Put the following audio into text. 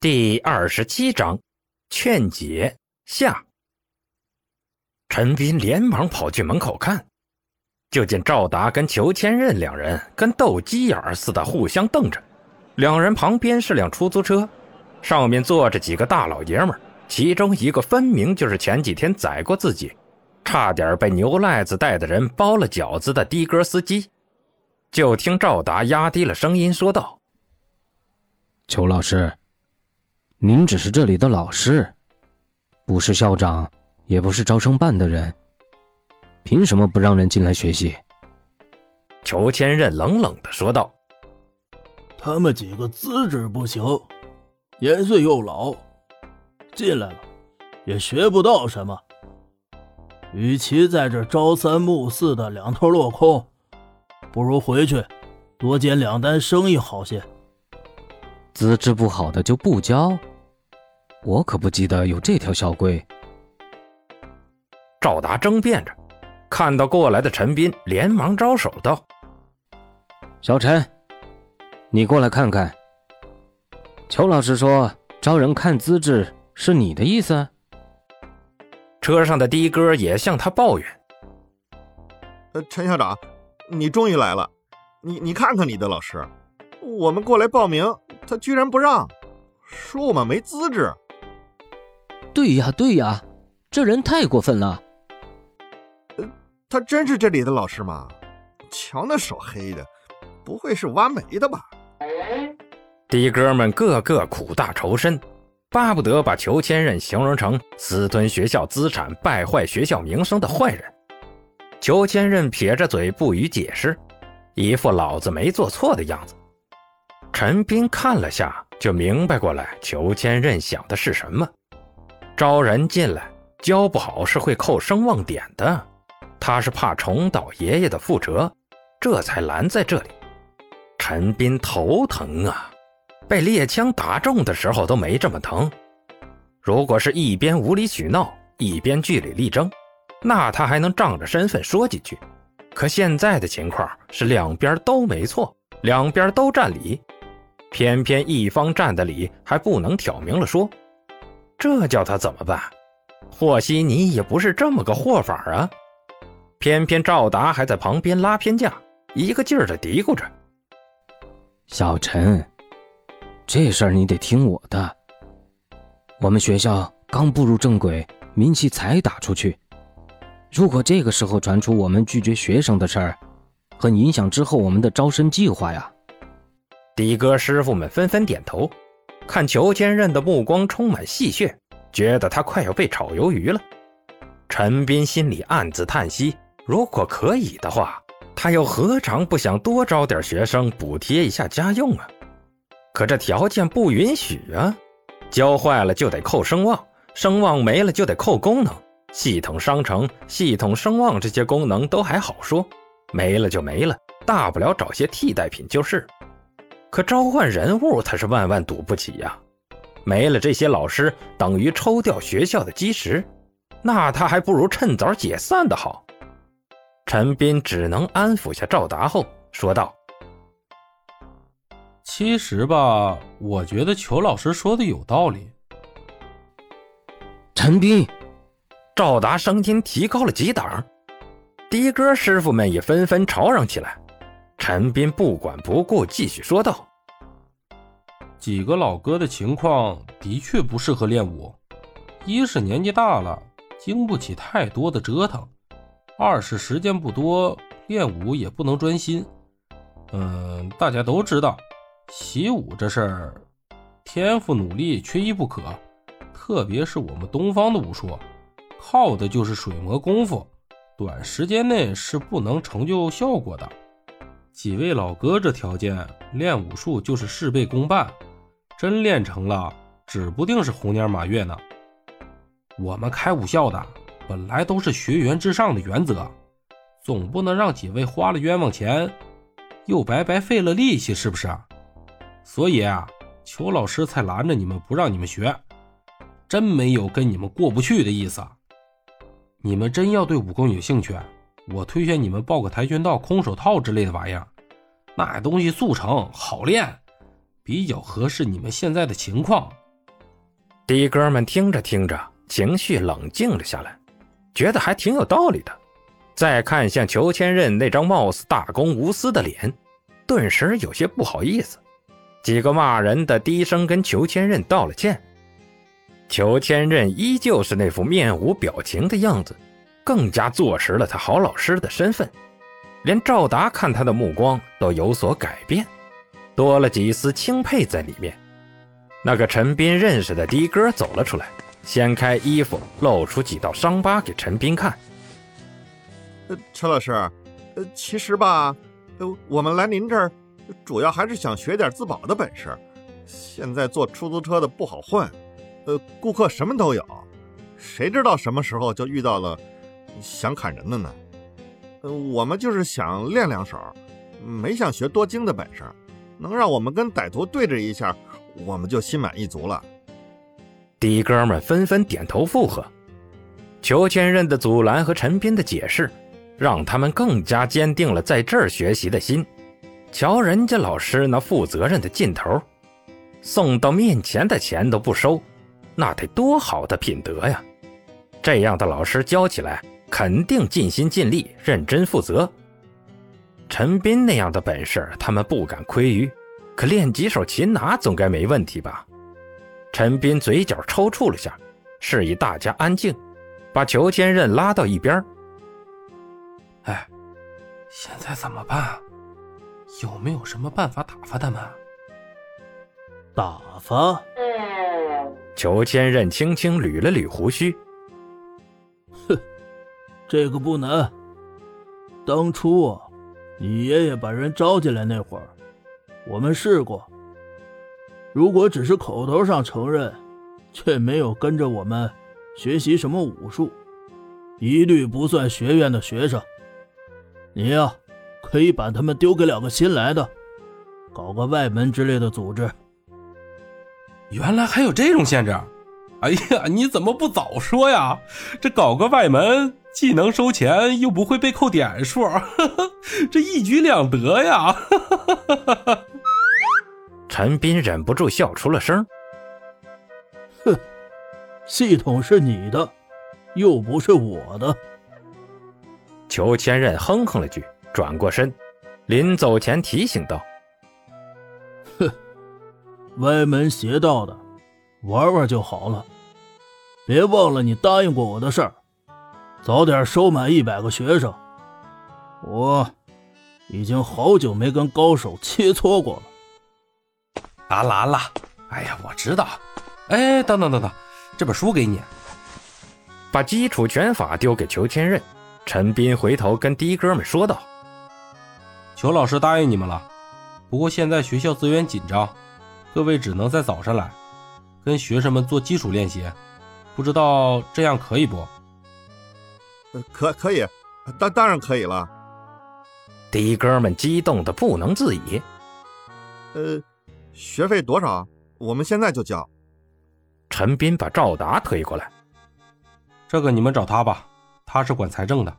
第二十七章，劝解下。陈斌连忙跑去门口看，就见赵达跟裘千仞两人跟斗鸡眼似的互相瞪着。两人旁边是辆出租车，上面坐着几个大老爷们其中一个分明就是前几天宰过自己，差点被牛赖子带的人包了饺子的的哥司机。就听赵达压低了声音说道：“裘老师。”您只是这里的老师，不是校长，也不是招生办的人，凭什么不让人进来学习？裘千仞冷冷的说道：“他们几个资质不行，年岁又老，进来了也学不到什么。与其在这朝三暮四的两头落空，不如回去多捡两单生意好些。资质不好的就不教。”我可不记得有这条校规。赵达争辩着，看到过来的陈斌，连忙招手道：“小陈，你过来看看。裘老师说招人看资质，是你的意思？”车上的的哥也向他抱怨：“呃，陈校长，你终于来了，你你看看你的老师，我们过来报名，他居然不让，说我们没资质。”对呀，对呀，这人太过分了。呃，他真是这里的老师吗？瞧那手黑的，不会是挖煤的吧？的哥们个个苦大仇深，巴不得把裘千仞形容成私吞学校资产、败坏学校名声的坏人。裘千仞撇着嘴不予解释，一副老子没做错的样子。陈斌看了下，就明白过来，裘千仞想的是什么。招人进来教不好是会扣声望点的，他是怕重蹈爷爷的覆辙，这才拦在这里。陈斌头疼啊，被猎枪打中的时候都没这么疼。如果是一边无理取闹，一边据理力争，那他还能仗着身份说几句。可现在的情况是两边都没错，两边都占理，偏偏一方占的理还不能挑明了说。这叫他怎么办？和稀泥也不是这么个和法啊！偏偏赵达还在旁边拉偏架，一个劲儿的嘀咕着：“小陈，这事儿你得听我的。我们学校刚步入正轨，名气才打出去。如果这个时候传出我们拒绝学生的事儿，很影响之后我们的招生计划呀。”的哥师傅们纷纷点头。看裘千仞的目光充满戏谑，觉得他快要被炒鱿鱼了。陈斌心里暗自叹息：如果可以的话，他又何尝不想多招点学生，补贴一下家用啊？可这条件不允许啊！教坏了就得扣声望，声望没了就得扣功能。系统商城、系统声望这些功能都还好说，没了就没了，大不了找些替代品就是。可召唤人物，他是万万赌不起呀！没了这些老师，等于抽掉学校的基石，那他还不如趁早解散的好。陈斌只能安抚下赵达后说道：“其实吧，我觉得裘老师说的有道理。”陈斌，赵达声音提高了几档，的哥师傅们也纷纷吵嚷起来。陈斌不管不顾，继续说道：“几个老哥的情况的确不适合练武，一是年纪大了，经不起太多的折腾；二是时间不多，练武也不能专心。嗯，大家都知道，习武这事儿，天赋努力缺一不可。特别是我们东方的武术，靠的就是水磨功夫，短时间内是不能成就效果的。”几位老哥，这条件练武术就是事倍功半，真练成了，指不定是猴年马月呢。我们开武校的本来都是学员至上的原则，总不能让几位花了冤枉钱，又白白费了力气，是不是？所以啊，裘老师才拦着你们不让你们学，真没有跟你们过不去的意思。你们真要对武功有兴趣？我推荐你们报个跆拳道、空手套之类的玩意儿，那东西速成好练，比较合适你们现在的情况，的哥们听着听着，情绪冷静了下来，觉得还挺有道理的。再看向裘千仞那张貌似大公无私的脸，顿时有些不好意思。几个骂人的低声跟裘千仞道了歉。裘千仞依旧是那副面无表情的样子，更加坐实了他好老师的身份。连赵达看他的目光都有所改变，多了几丝钦佩在里面。那个陈斌认识的的哥走了出来，掀开衣服，露出几道伤疤给陈斌看。呃，陈老师，呃，其实吧，呃，我们来您这儿，主要还是想学点自保的本事。现在坐出租车的不好混，呃，顾客什么都有，谁知道什么时候就遇到了想砍人的呢？呃，我们就是想练两手，没想学多精的本事，能让我们跟歹徒对峙一下，我们就心满意足了。的哥们纷纷点头附和。裘千仞的阻拦和陈斌的解释，让他们更加坚定了在这儿学习的心。瞧人家老师那负责任的劲头，送到面前的钱都不收，那得多好的品德呀！这样的老师教起来。肯定尽心尽力、认真负责。陈斌那样的本事，他们不敢亏于，可练几手擒拿总该没问题吧？陈斌嘴角抽搐了下，示意大家安静，把裘千仞拉到一边。哎，现在怎么办？有没有什么办法打发他们？打发？裘千仞轻轻捋了捋胡须。这个不难。当初，你爷爷把人招进来那会儿，我们试过。如果只是口头上承认，却没有跟着我们学习什么武术，一律不算学院的学生。你呀，可以把他们丢给两个新来的，搞个外门之类的组织。原来还有这种限制！哎呀，你怎么不早说呀？这搞个外门。既能收钱，又不会被扣点数，这一举两得呀！陈斌忍不住笑出了声。哼，系统是你的，又不是我的。裘千仞哼哼了句，转过身，临走前提醒道：“哼，歪门邪道的，玩玩就好了，别忘了你答应过我的事儿。”早点收满一百个学生，我已经好久没跟高手切磋过了。阿拉拉，哎呀，我知道。哎，等等等等，这本书给你。把基础拳法丢给裘千仞，陈斌回头跟的哥们说道：“裘老师答应你们了，不过现在学校资源紧张，各位只能在早上来，跟学生们做基础练习。不知道这样可以不？”可可以，当当然可以了。的哥们激动的不能自已。呃，学费多少？我们现在就交。陈斌把赵达推过来，这个你们找他吧，他是管财政的。